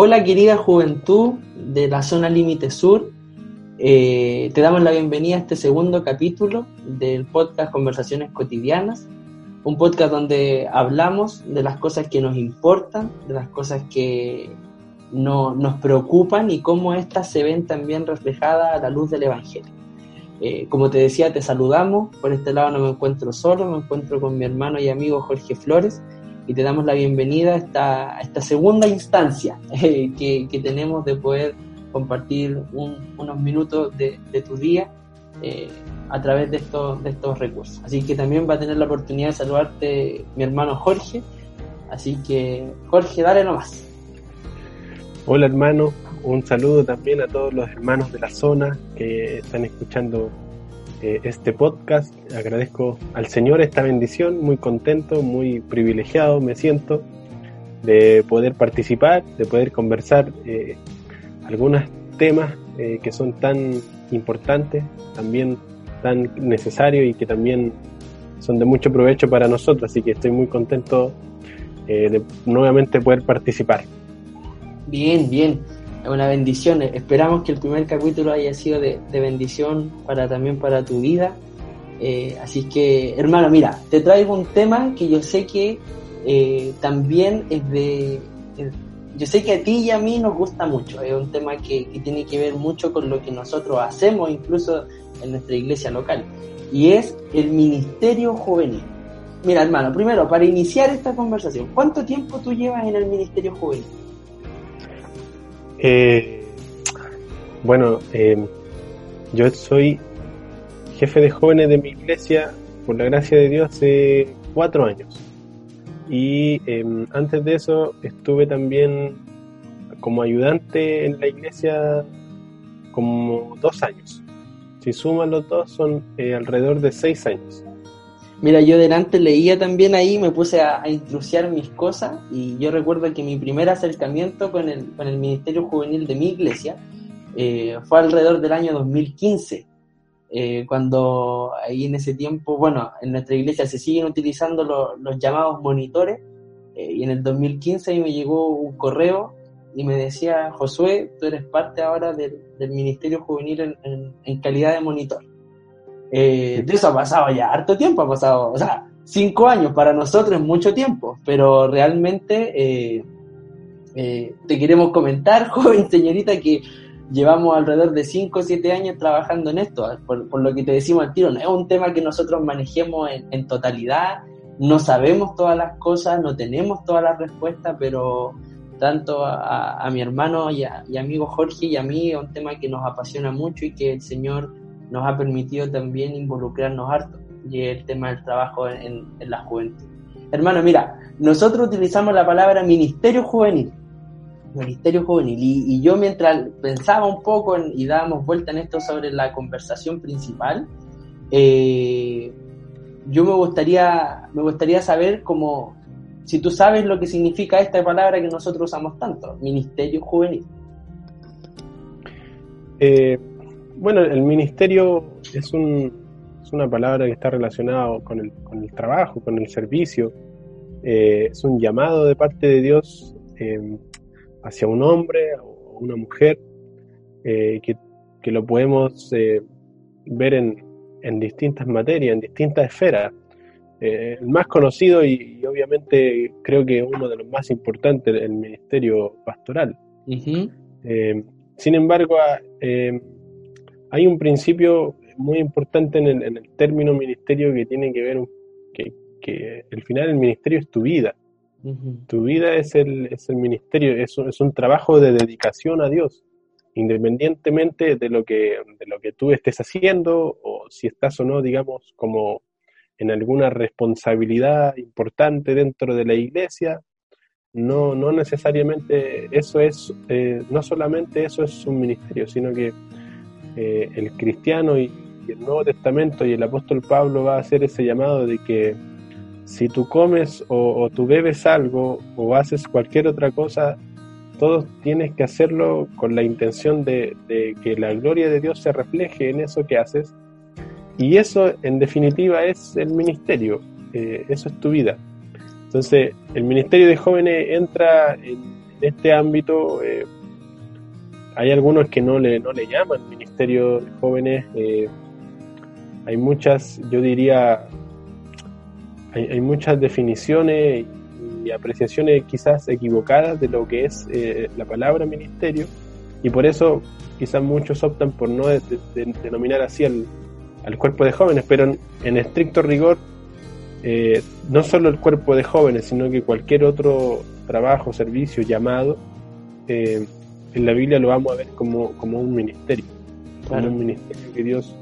Hola querida juventud de la zona límite sur, Eh, te damos la bienvenida a este segundo capítulo del podcast Conversaciones Cotidianas, un podcast donde hablamos de las cosas que nos importan, de las cosas que no, nos preocupan y cómo éstas se ven también reflejadas a la luz del Evangelio. Eh, como te decía, te saludamos, por este lado no me encuentro solo, me encuentro con mi hermano y amigo Jorge Flores, y te damos la bienvenida a esta, esta segunda instancia eh, que, que, tenemos de poder compartir un, unos minutos de, de tu día eh, a través de estos, de estos recursos. Así que también va a tener la oportunidad de saludarte mi hermano Jorge. Así que, Jorge, dale nomás. Hola hermano, un saludo también a todos los hermanos de la zona que están escuchando eh, este podcast. Agradezco al Señor esta bendición, muy contento, muy privilegiado me siento de poder participar, de poder conversar eh, algunos temas eh, que son tan importantes, también tan necesarios y que también son de mucho provecho para nosotros, así que estoy muy contento eh, de nuevamente poder participar. Bien, bien, una bendición. Esperamos que el primer capítulo haya sido de, bendición para también para tu vida. Eh, así que, hermano, mira, te traigo un tema que yo sé que eh, también es de, yo sé que a ti y a mí nos gusta mucho, es un tema que, que, tiene que ver mucho con lo que nosotros hacemos, incluso en nuestra iglesia local, y es el ministerio juvenil. Mira, hermano, primero, para iniciar esta conversación, ¿cuánto tiempo tú llevas en el ministerio juvenil? Eh, bueno, eh, yo soy jefe de jóvenes de mi iglesia, por la gracia de Dios, hace cuatro años. Y eh, antes de eso estuve también como ayudante en la iglesia como dos años. Si suman los dos son eh, alrededor de seis años. Mira, yo delante leía también ahí, me puse a, a intrusiar mis cosas y yo recuerdo que mi primer acercamiento con el, con el Ministerio Juvenil de mi iglesia eh, fue alrededor del año 2015, eh, cuando ahí en ese tiempo, bueno, en nuestra iglesia se siguen utilizando lo, los llamados monitores eh, y en el 2015 ahí me llegó un correo y me decía, Josué, tú eres parte ahora del, del Ministerio Juvenil en, en, en calidad de monitor. Eh, de eso ha pasado ya harto tiempo, ha pasado, o sea, cinco años para nosotros es mucho tiempo, pero realmente eh, eh, te queremos comentar, joven señorita, que llevamos alrededor de cinco o siete años trabajando en esto, por, lo que te decimos al tiro, no es un tema que nosotros manejemos en, totalidad, no sabemos todas las cosas, no tenemos todas las respuestas, pero tanto a, mi hermano y amigo Jorge y a mí es un tema que nos apasiona mucho y que el Señor nos ha permitido también involucrarnos harto y el tema del trabajo en, en, la juventud. Hermano, mira, nosotros utilizamos la palabra ministerio juvenil, ministerio juvenil, y, yo mientras pensaba un poco y dábamos vuelta en esto sobre la conversación principal, eh, yo me gustaría, me gustaría saber cómo, si tú sabes lo que significa esta palabra que nosotros usamos tanto, ministerio juvenil. Eh, bueno, el ministerio es, un, es, una palabra que está relacionada con el, con el trabajo, con el servicio. Eh, es un llamado de parte de Dios eh, hacia un hombre o una mujer eh, que, que, lo podemos ver en, en, distintas materias, en distintas esferas. El más conocido y, y, obviamente creo que uno de los más importantes, el ministerio pastoral. Uh -huh. sin embargo, hay un principio muy importante en el, en el, término ministerio que tiene que ver que, que al final el ministerio es tu vida. Uh -huh. Tu vida es el, es el ministerio, es un, es un, trabajo de dedicación a Dios. independientemente de lo que, de lo que tú estés haciendo o si estás o no, digamos, como en alguna responsabilidad importante dentro de la iglesia, no, no necesariamente eso es, eh, no solamente eso es un ministerio, sino que eh, el cristiano y, el Nuevo Testamento y el apóstol Pablo va a hacer ese llamado de que si tú comes o, tú bebes algo o haces cualquier otra cosa, todos tienes que hacerlo con la intención de, de, que la gloria de Dios se refleje en eso que haces. Y eso, en definitiva, es el ministerio, eh, eso es tu vida. Entonces, el Ministerio de Jóvenes entra en, este ámbito. Eh, hay algunos que no le, no le llaman Ministerio de Jóvenes. Eh, hay muchas, yo diría, hay, muchas definiciones y apreciaciones quizás equivocadas de lo que es eh, la palabra ministerio. Y por eso quizás muchos optan por no de, de, denominar así al, al, cuerpo de jóvenes, pero en, en estricto rigor eh, no solo el cuerpo de jóvenes, sino que cualquier otro trabajo, servicio, llamado, eh, en la Biblia lo vamos a ver como, como un ministerio, como un ministerio que Dios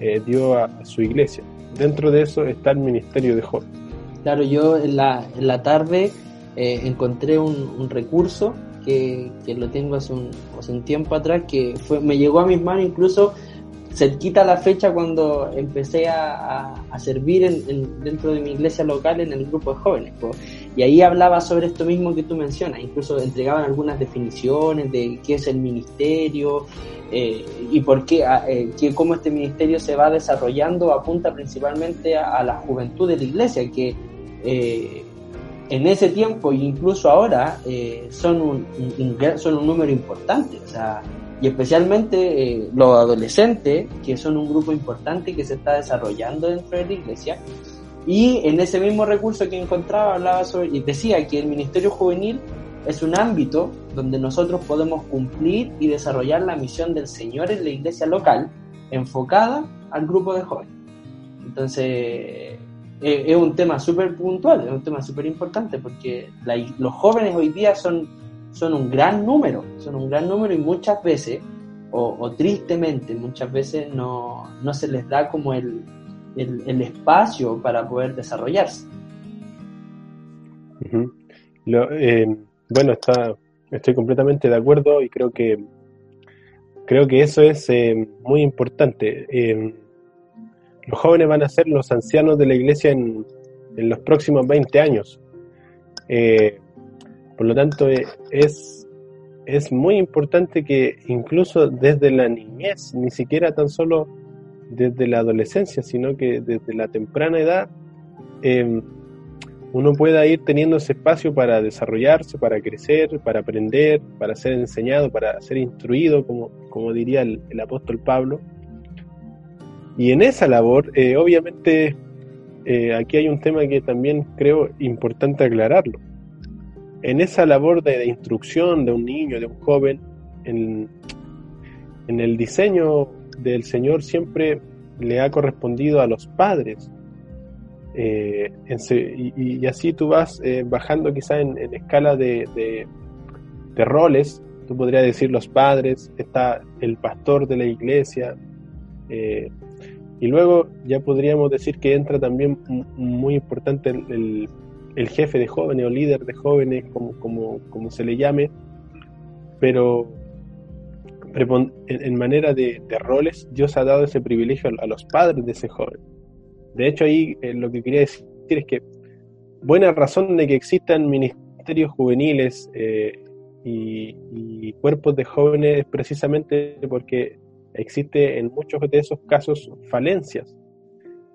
eh, dio a, a, su iglesia. Dentro de eso está el ministerio de jóvenes. Claro, yo en la, en la tarde eh, encontré un, un recurso que, que, lo tengo hace un, hace un tiempo atrás, que fue, me llegó a mis manos incluso cerquita la fecha cuando empecé a, servir en, en, dentro de mi iglesia local en el grupo de jóvenes. Y ahí hablaba sobre esto mismo que tú mencionas, incluso entregaban algunas definiciones de qué es el ministerio eh, y por qué, eh, que, cómo este ministerio se va desarrollando, apunta principalmente a, la juventud de la iglesia, que eh, en ese tiempo e incluso ahora eh, son, un, un, son un número importante. O sea, y especialmente eh, los adolescentes, que son un grupo importante que se está desarrollando dentro de la iglesia. Y en ese mismo recurso que encontraba hablaba sobre, y decía que el ministerio juvenil es un ámbito donde nosotros podemos cumplir y desarrollar la misión del Señor en la iglesia local, enfocada al grupo de jóvenes. Entonces, eh, es un tema súper puntual, es un tema súper importante, porque la, los jóvenes hoy día son son un gran número, son un gran número y muchas veces, o, tristemente, muchas veces no, no, se les da como el, el, espacio para poder desarrollarse. Eh, bueno, está, estoy completamente de acuerdo y creo que creo que eso es eh, muy importante. Eh, los jóvenes van a ser los ancianos de la iglesia en, en los próximos 20 años. Por lo tanto, eh, es, es muy importante que incluso desde la niñez, ni siquiera tan solo desde la adolescencia, sino que desde la temprana edad, eh, uno pueda ir teniendo ese espacio para desarrollarse, para crecer, para aprender, para ser enseñado, para ser instruido, como, como diría el, el apóstol Pablo. Y en esa labor, eh, obviamente, eh, aquí hay un tema que también creo importante aclararlo en esa labor de, instrucción de un niño, de un joven, en, el diseño del Señor siempre le ha correspondido a los padres. Eh, y, así tú vas eh, bajando quizá en, escala de, roles, tú podrías decir los padres, está el pastor de la iglesia, eh, y luego ya podríamos decir que entra también muy importante el el jefe de jóvenes o líder de jóvenes, como, como, como se le llame, pero en, manera de, roles, Dios ha dado ese privilegio a, los padres de ese joven. De hecho, ahí eh, lo que quería decir es que buena razón de que existan ministerios juveniles eh, y, y, cuerpos de jóvenes es precisamente porque existe en muchos de esos casos falencias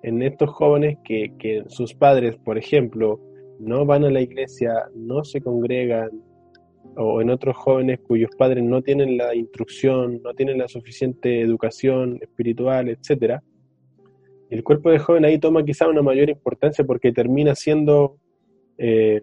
en estos jóvenes que, que sus padres, por ejemplo, no van a la iglesia, no se congregan, o en otros jóvenes cuyos padres no tienen la instrucción, no tienen la suficiente educación espiritual, etcétera, el cuerpo de joven ahí toma quizá una mayor importancia porque termina siendo eh,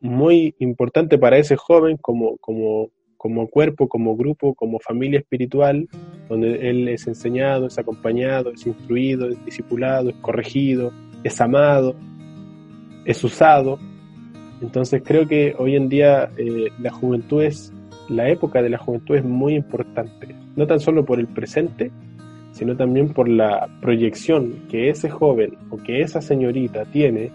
muy importante para ese joven como, como, como cuerpo, como grupo, como familia espiritual, donde él es enseñado, es acompañado, es instruido, es discipulado, es corregido, es amado, es usado. Entonces creo que hoy en día eh, la juventud es la época de la juventud es muy importante, no tan solo por el presente, sino también por la proyección que ese joven o que esa señorita tiene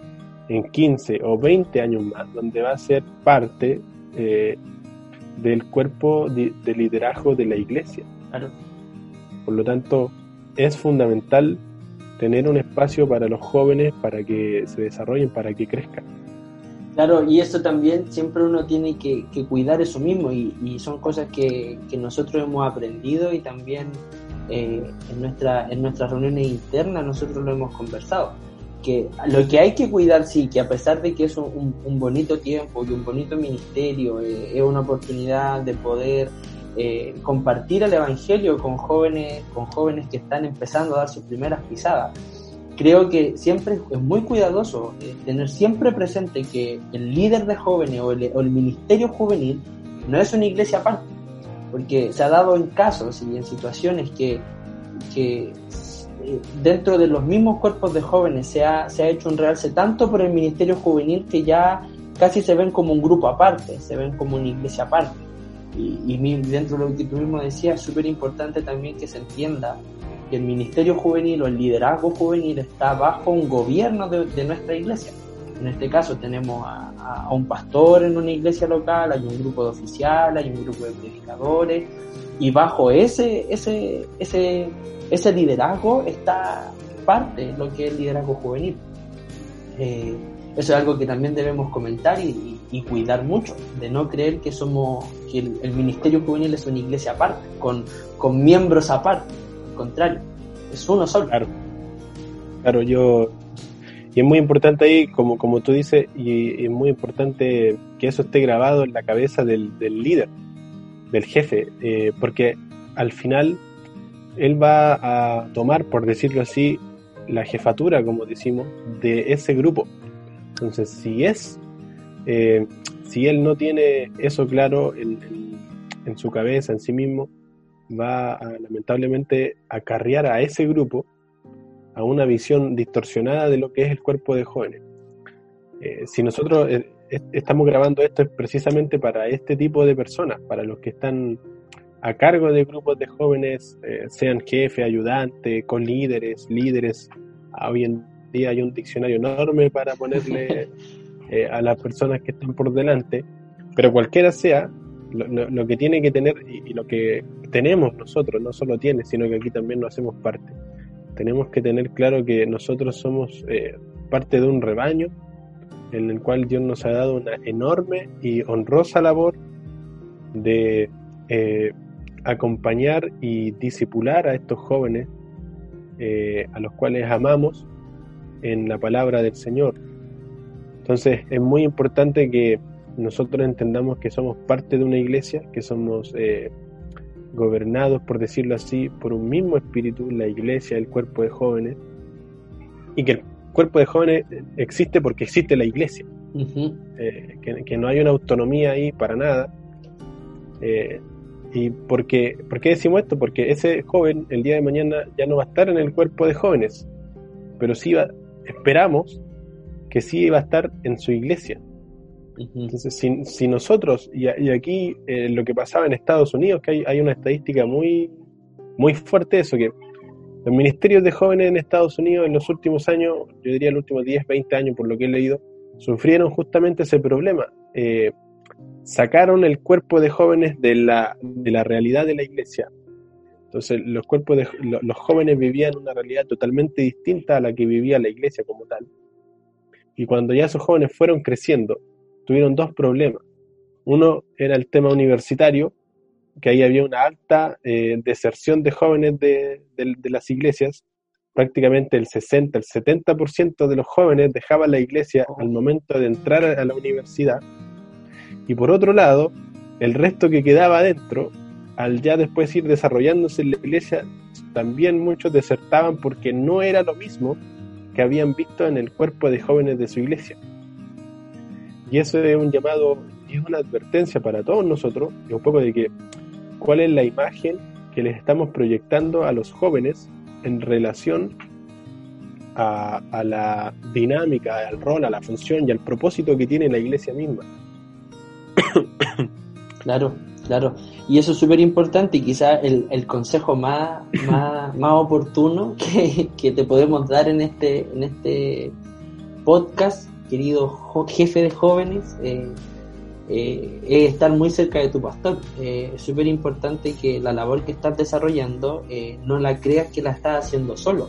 en 15 o 20 años más, donde va a ser parte eh, del cuerpo de, liderazgo de la iglesia. Por lo tanto, es fundamental tener un espacio para los jóvenes para que se desarrollen, para que crezcan. Claro, y esto también siempre uno tiene que, cuidar eso mismo y, son cosas que, nosotros hemos aprendido y también eh, en, nuestra, en nuestras reuniones internas nosotros lo hemos conversado. Que lo que hay que cuidar, sí, que a pesar de que es un, bonito tiempo y un bonito ministerio, eh, es una oportunidad de poder eh, compartir el Evangelio con jóvenes, con jóvenes que están empezando a dar sus primeras pisadas creo que siempre es muy cuidadoso eh, tener siempre presente que el líder de jóvenes o el, ministerio juvenil no es una iglesia aparte, porque se ha dado en casos y en situaciones que, que eh, dentro de los mismos cuerpos de jóvenes se ha, se ha hecho un realce tanto por el ministerio juvenil que ya casi se ven como un grupo aparte, se ven como una iglesia aparte. Y, y dentro de lo que tú mismo decías, es súper importante también que se entienda que el ministerio juvenil o el liderazgo juvenil está bajo un gobierno de, nuestra iglesia. En este caso tenemos a, un pastor en una iglesia local, hay un grupo de oficiales, hay un grupo de predicadores, y bajo ese, ese, ese, ese liderazgo está parte lo que es el liderazgo juvenil. Eh, eso es algo que también debemos comentar y, cuidar mucho, de no creer que somos, que el, ministerio juvenil es una iglesia aparte, con, con miembros aparte contrario, es uno solo. Claro, claro, yo... Y es muy importante ahí, como, como tú dices, y, es muy importante que eso esté grabado en la cabeza del, líder, del jefe, eh, porque al final él va a tomar, por decirlo así, la jefatura, como decimos, de ese grupo. Entonces, si es, eh, si él no tiene eso claro en, su cabeza, en sí mismo, va lamentablemente a carrear a ese grupo a una visión distorsionada de lo que es el cuerpo de jóvenes. Eh, si nosotros eh, estamos grabando esto es precisamente para este tipo de personas, para los que están a cargo de grupos de jóvenes, eh, sean jefe, ayudante, con líderes, líderes. Hoy en día hay un diccionario enorme para ponerle a las personas que están por delante, pero cualquiera sea, lo, que tiene que tener y, lo que tenemos nosotros, no solo tiene, sino que aquí también lo hacemos parte. Tenemos que tener claro que nosotros somos eh, parte de un rebaño en el cual Dios nos ha dado una enorme y honrosa labor de eh, acompañar y disipular a estos jóvenes eh, a los cuales amamos en la palabra del Señor. Entonces es muy importante que nosotros entendamos que somos parte de una iglesia, que somos eh, gobernados, por decirlo así, por un mismo espíritu, la iglesia, el cuerpo de jóvenes, y que el cuerpo de jóvenes existe porque existe la iglesia, eh, que, no hay una autonomía ahí para nada. Eh, ¿Y por qué, por qué decimos esto? Porque ese joven el día de mañana ya no va a estar en el cuerpo de jóvenes, pero sí va, esperamos que sí va a estar en su iglesia, entonces, si, nosotros, y, aquí eh, lo que pasaba en Estados Unidos, que hay, una estadística muy, muy fuerte de eso, que los ministerios de jóvenes en Estados Unidos en los últimos años, yo diría los últimos 10, 20 años, por lo que he leído, sufrieron justamente ese problema. Eh, sacaron el cuerpo de jóvenes de la, de la realidad de la iglesia. Entonces, los cuerpos de los jóvenes vivían una realidad totalmente distinta a la que vivía la iglesia como tal. Y cuando ya esos jóvenes fueron creciendo, tuvieron dos problemas. Uno era el tema universitario, que ahí había una alta eh, deserción de jóvenes de, las iglesias. Prácticamente el 60, el 70% de los jóvenes dejaban la iglesia al momento de entrar a la universidad. Y por otro lado, el resto que quedaba adentro, al ya después ir desarrollándose en la iglesia, también muchos desertaban porque no era lo mismo que habían visto en el cuerpo de jóvenes de su iglesia. Y eso es un llamado y es una advertencia para todos nosotros, y un poco de que cuál es la imagen que les estamos proyectando a los jóvenes en relación a, la dinámica, al rol, a la función y al propósito que tiene la iglesia misma. Claro. Claro, y eso es súper importante y quizá el, el consejo más, más, más oportuno que, que, te podemos dar en este, en este podcast, querido jefe de jóvenes, eh, eh, es estar muy cerca de tu pastor. Eh, es súper importante que la labor que estás desarrollando no la creas que la estás haciendo solo.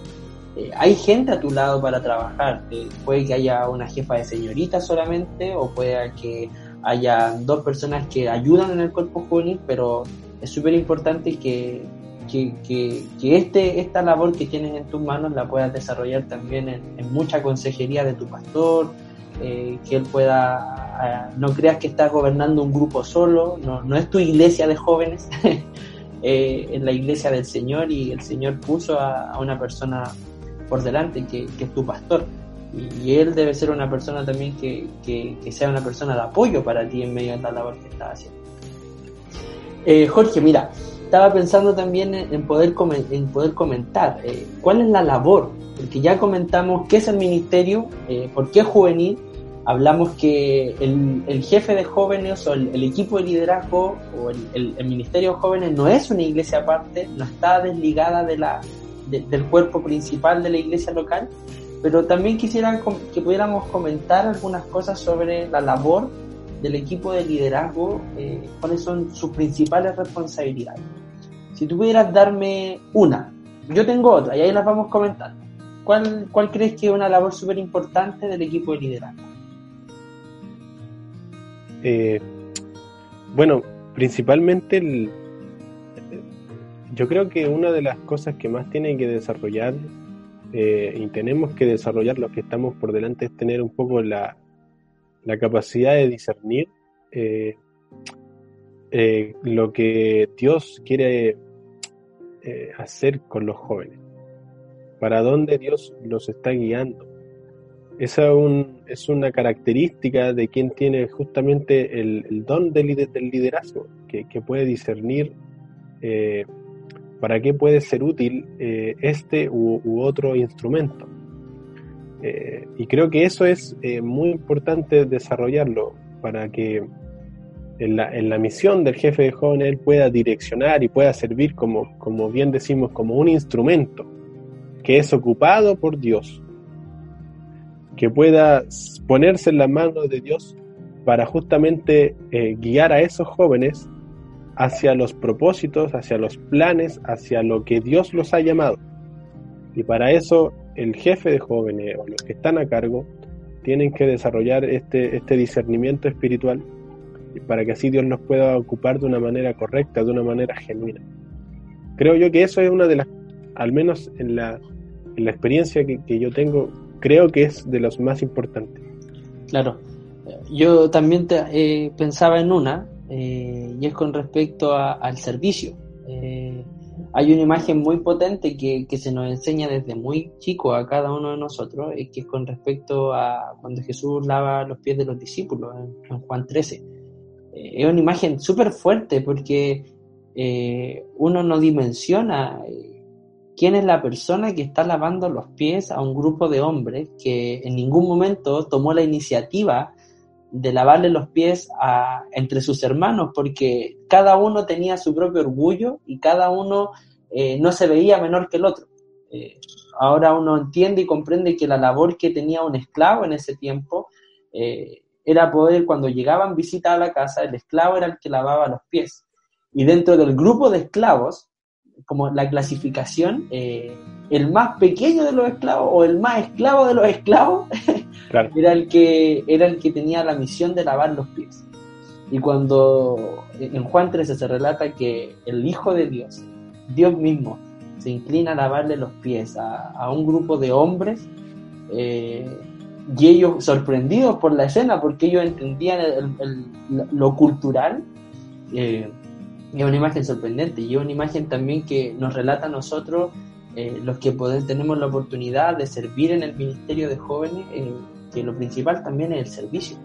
hay gente a tu lado para trabajar. puede que haya una jefa de señorita solamente o puede que haya dos personas que ayudan en el cuerpo juvenil, pero es súper importante que, que, que, este, esta labor que tienes en tus manos la puedas desarrollar también en, mucha consejería de tu pastor, eh, que él pueda, no creas que estás gobernando un grupo solo, no, no es tu iglesia de jóvenes, eh, es la iglesia del Señor y el Señor puso a, a una persona por delante que, que es tu pastor y, él debe ser una persona también que, que, sea una persona de apoyo para ti en medio de la labor que estás haciendo. Eh, Jorge, mira, estaba pensando también en poder, en poder comentar eh, cuál es la labor, porque ya comentamos qué es el ministerio, eh, por qué es juvenil, hablamos que el, el, jefe de jóvenes o el, equipo de liderazgo o el, ministerio de jóvenes no es una iglesia aparte, no está desligada de la, del cuerpo principal de la iglesia local, pero también quisiera que pudiéramos comentar algunas cosas sobre la labor del equipo de liderazgo, eh, cuáles son sus principales responsabilidades. Si tú pudieras darme una, yo tengo otra y ahí las vamos comentando. ¿Cuál, cuál crees que es una labor súper importante del equipo de liderazgo? Eh, bueno, principalmente yo creo que una de las cosas que más tienen que desarrollar eh, y tenemos que desarrollar lo que estamos por delante es tener un poco la, la capacidad de discernir eh, eh, lo que Dios quiere hacer con los jóvenes, para dónde Dios los está guiando. Esa un, es una característica de quien tiene justamente el, don del, liderazgo, que, puede discernir para qué puede ser útil eh, este u, otro instrumento. Eh, y creo que eso es eh, muy importante desarrollarlo para que en la, en la, misión del jefe de jóvenes él pueda direccionar y pueda servir como, como bien decimos, como un instrumento que es ocupado por Dios, que pueda ponerse en la mano de Dios para justamente guiar a esos jóvenes hacia los propósitos, hacia los planes, hacia lo que Dios los ha llamado. Y para eso el jefe de jóvenes o los que están a cargo tienen que desarrollar este, este discernimiento espiritual para que así Dios los pueda ocupar de una manera correcta, de una manera genuina. Creo yo que eso es una de las, al menos en la, en la experiencia que, que yo tengo, creo que es de los más importantes. Claro, yo también eh, pensaba en una, eh, y es con respecto al servicio. Eh, hay una imagen muy potente que, se nos enseña desde muy chico a cada uno de nosotros, eh, que es con respecto a cuando Jesús lava los pies de los discípulos en, Juan 13. es una imagen súper fuerte porque uno no dimensiona quién es la persona que está lavando los pies a un grupo de hombres que en ningún momento tomó la iniciativa de lavarle los pies a, entre sus hermanos, porque cada uno tenía su propio orgullo y cada uno eh, no se veía menor que el otro. Eh, ahora uno entiende y comprende que la labor que tenía un esclavo en ese tiempo eh, era poder, cuando llegaban visitas a la casa, el esclavo era el que lavaba los pies. Y dentro del grupo de esclavos, como la clasificación, el más pequeño de los esclavos o el más esclavo de los esclavos era, el que, era el que tenía la misión de lavar los pies. Y cuando en Juan 13 se relata que el Hijo de Dios, Dios mismo, se inclina a lavarle los pies a, un grupo de hombres, eh, y ellos sorprendidos por la escena, porque ellos entendían lo cultural, eh, es una imagen sorprendente y es una imagen también que nos relata a nosotros eh, los que tenemos la oportunidad de servir en el Ministerio de Jóvenes, eh, que lo principal también es el servicio.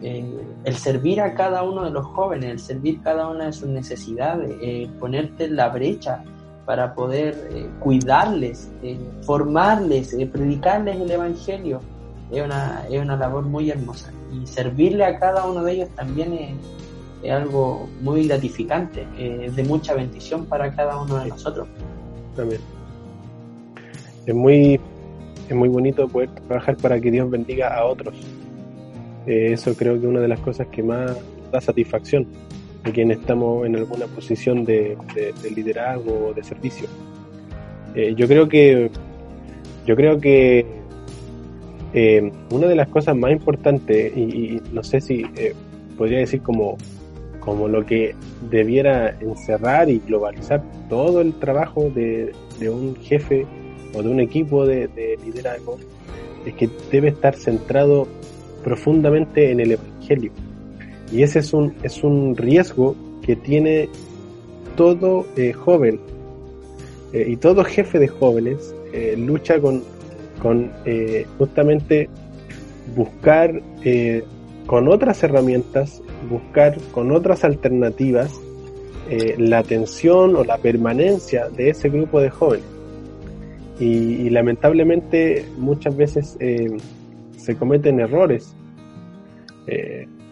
Eh, el servir a cada uno de los jóvenes, el servir cada una de sus necesidades, ponerte en la brecha para poder cuidarles, formarles, predicarles el Evangelio, es una, es una labor muy hermosa. Y servirle a cada uno de ellos también es, es algo muy gratificante, eh, de mucha bendición para cada uno de nosotros. También. Es muy, es muy bonito poder trabajar para que Dios bendiga a otros. Eh, eso creo que es una de las cosas que más da satisfacción de quienes estamos en alguna posición de, de liderazgo o de servicio. Eh, yo creo que yo creo que eh, una de las cosas más importantes y, no sé si eh, podría decir como como lo que debiera encerrar y globalizar todo el trabajo de, un jefe o de un equipo de, de, liderazgo es que debe estar centrado profundamente en el evangelio. Y ese es un es un riesgo que tiene todo joven eh, y todo jefe de jóvenes eh, lucha con, con eh, justamente buscar con otras herramientas, buscar con otras alternativas la atención o la permanencia de ese grupo de jóvenes. Y, lamentablemente muchas veces se cometen errores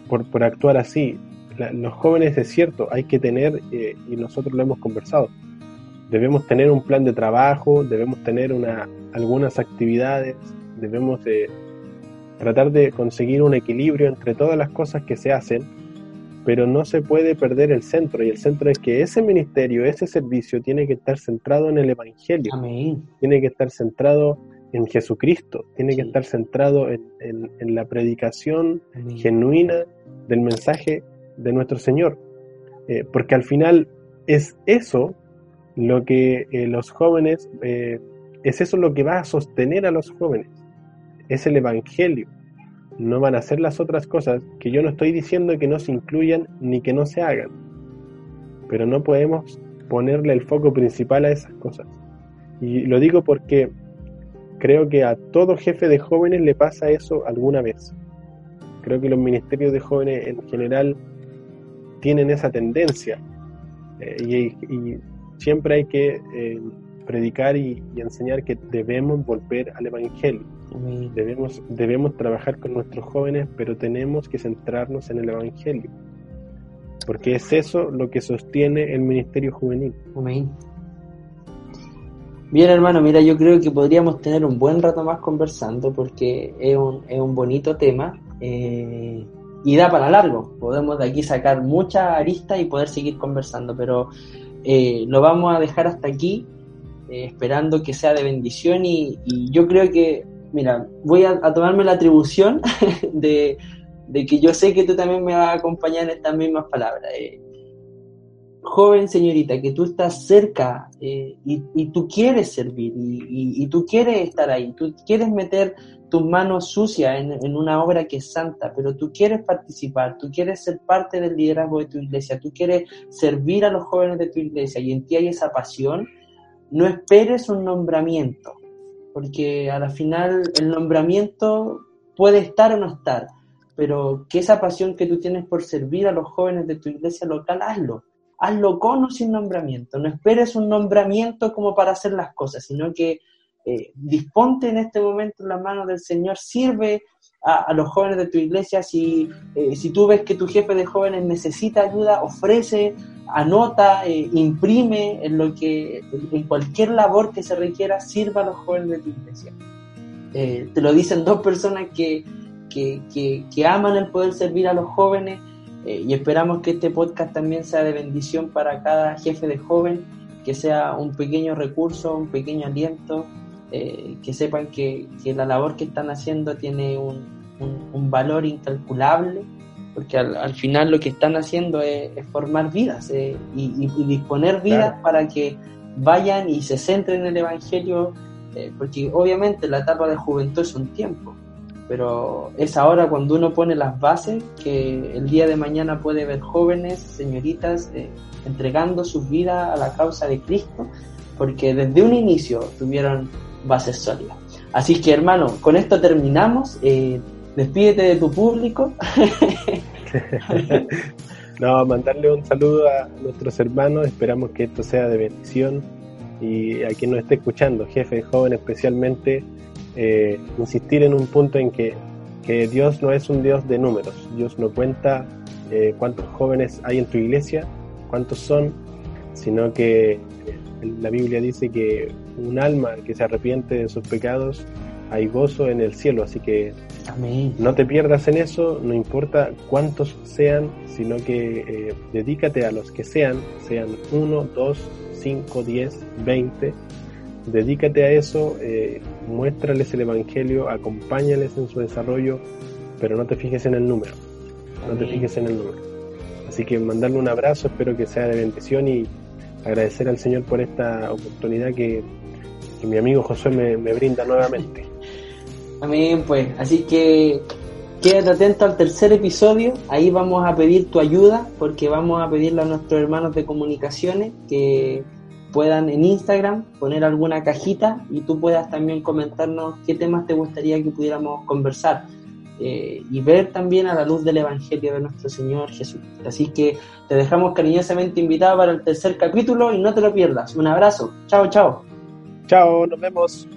por, por, actuar así. los jóvenes es cierto, hay que tener, y nosotros lo hemos conversado, debemos tener un plan de trabajo, debemos tener una, algunas actividades, debemos de tratar de conseguir un equilibrio entre todas las cosas que se hacen, pero no se puede perder el centro, y el centro es que ese ministerio, ese servicio tiene que estar centrado en el Evangelio, tiene que estar centrado en Jesucristo, tiene que estar centrado en, la predicación genuina del mensaje de nuestro Señor, eh, porque al final es eso lo que eh, los jóvenes, eh, es eso lo que va a sostener a los jóvenes, es el Evangelio. No van a hacer las otras cosas que yo no estoy diciendo que no se incluyan ni que no se hagan, pero no podemos ponerle el foco principal a esas cosas. Y lo digo porque creo que a todo jefe de jóvenes le pasa eso alguna vez. Creo que los ministerios de jóvenes en general tienen esa tendencia. Eh, y, siempre hay que eh, predicar y, enseñar que debemos volver al Evangelio. Debemos, debemos trabajar con nuestros jóvenes, pero tenemos que centrarnos en el Evangelio. Porque es eso lo que sostiene el ministerio juvenil. Bien, hermano, mira, yo creo que podríamos tener un buen rato más conversando porque es un, es un bonito tema eh, y da para largo. Podemos de aquí sacar mucha arista y poder seguir conversando, pero eh, lo vamos a dejar hasta aquí, eh, esperando que sea de bendición y, yo creo que, mira, voy a, tomarme la atribución de, que yo sé que tú también me vas a acompañar en estas mismas palabras. Eh, joven señorita, que tú estás cerca y, y, tú quieres servir y, tú quieres estar ahí, tú quieres meter tus manos sucias en, una obra que es santa, pero tú quieres participar, tú quieres ser parte del liderazgo de tu iglesia, tú quieres servir a los jóvenes de tu iglesia y en ti hay esa pasión, no esperes un nombramiento, porque a la final el nombramiento puede estar o no estar, pero que esa pasión que tú tienes por servir a los jóvenes de tu iglesia local, hazlo. Hazlo con o sin nombramiento. No esperes un nombramiento como para hacer las cosas, sino que eh, disponte en este momento en las manos del Señor, sirve a, los jóvenes de tu iglesia, si, eh, si tú ves que tu jefe de jóvenes necesita ayuda, ofrece, anota, eh, imprime en lo que, en cualquier labor que se requiera, sirva a los jóvenes de tu iglesia. te lo dicen dos personas que, que, que, aman el poder servir a los jóvenes y esperamos que este podcast también sea de bendición para cada jefe de joven, que sea un pequeño recurso, un pequeño aliento eh, que sepan que, la labor que están haciendo tiene un, valor incalculable, porque al, final lo que están haciendo es, formar vidas eh, y, disponer vidas para que vayan y se centren en el Evangelio, eh, porque obviamente la etapa de juventud es un tiempo, pero es ahora cuando uno pone las bases que el día de mañana puede ver jóvenes, señoritas, entregando sus vidas a la causa de Cristo, porque desde un inicio tuvieron bases sólidas. Así que hermano, con esto terminamos. Eh, despídete de tu público. no, mandarle un saludo a nuestros hermanos. Esperamos que esto sea de bendición. Y a quien nos esté escuchando, jefe joven especialmente, eh, insistir en un punto en que, que Dios no es un Dios de números. Dios no cuenta eh, cuántos jóvenes hay en tu iglesia, cuántos son, sino que eh, la Biblia dice que un alma que se arrepiente de sus pecados, hay gozo en el cielo, así que Amén. no te pierdas en eso, no importa cuántos sean, sino que eh, dedícate a los que sean, sean uno, dos, cinco, diez, veinte, dedícate a eso, eh, muéstrales el Evangelio, acompáñales en su desarrollo, pero no te fijes en el número, no te fijes en el número. Así que mandarle un abrazo, espero que sea de bendición y agradecer al Señor por esta oportunidad que, que mi amigo Josué me, me brinda nuevamente. Amén, pues. Así que quédate atento al tercer episodio. Ahí vamos a pedir tu ayuda porque vamos a pedirle a nuestros hermanos de comunicaciones que puedan en Instagram poner alguna cajita y tú puedas también comentarnos qué temas te gustaría que pudiéramos conversar eh, y ver también a la luz del Evangelio de nuestro Señor Jesucristo. Así que te dejamos cariñosamente invitado para el tercer capítulo y no te lo pierdas. Un abrazo. Chao, chao. Chao, nos vemos.